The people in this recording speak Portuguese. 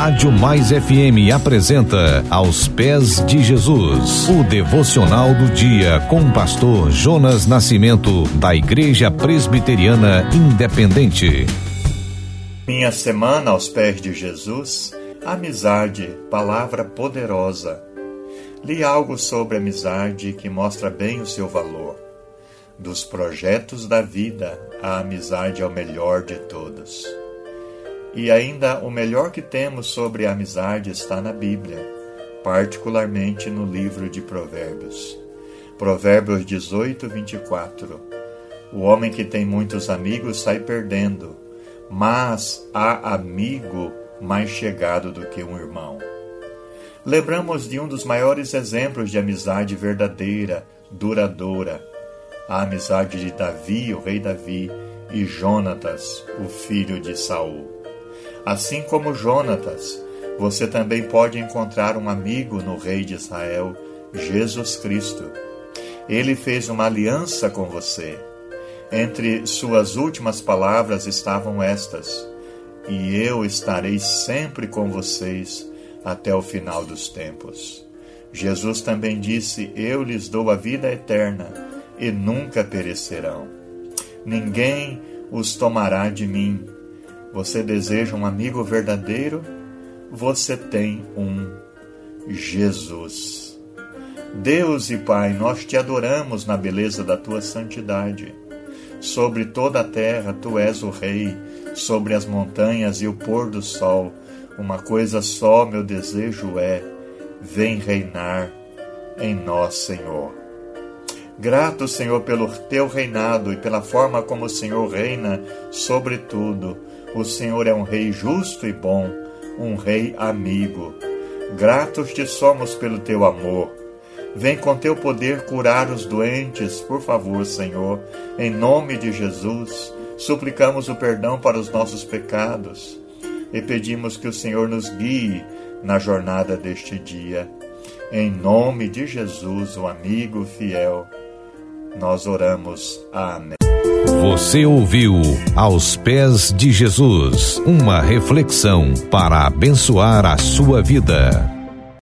Rádio Mais FM apresenta Aos Pés de Jesus, o devocional do dia com o pastor Jonas Nascimento, da Igreja Presbiteriana Independente. Minha semana aos pés de Jesus, amizade, palavra poderosa. Li algo sobre amizade que mostra bem o seu valor. Dos projetos da vida, a amizade é o melhor de todos. E ainda o melhor que temos sobre a amizade está na Bíblia, particularmente no livro de Provérbios. Provérbios 18, 24. O homem que tem muitos amigos sai perdendo, mas há amigo mais chegado do que um irmão lembramos de um dos maiores exemplos de amizade verdadeira, duradoura, a amizade de Davi, o rei Davi, e Jonatas, o filho de Saul. Assim como Jonatas, você também pode encontrar um amigo no rei de Israel, Jesus Cristo. Ele fez uma aliança com você. Entre suas últimas palavras estavam estas: E eu estarei sempre com vocês até o final dos tempos. Jesus também disse: Eu lhes dou a vida eterna e nunca perecerão. Ninguém os tomará de mim. Você deseja um amigo verdadeiro? Você tem um Jesus. Deus e Pai, nós te adoramos na beleza da tua santidade. Sobre toda a terra tu és o Rei, sobre as montanhas e o pôr do sol uma coisa só meu desejo é: vem reinar em nós, Senhor. Grato, Senhor, pelo teu reinado e pela forma como o Senhor reina sobre tudo. O Senhor é um rei justo e bom, um rei amigo. Gratos te somos pelo teu amor. Vem com teu poder curar os doentes, por favor, Senhor. Em nome de Jesus, suplicamos o perdão para os nossos pecados e pedimos que o Senhor nos guie na jornada deste dia. Em nome de Jesus, o amigo fiel, nós oramos. Amém. Você ouviu Aos Pés de Jesus uma reflexão para abençoar a sua vida.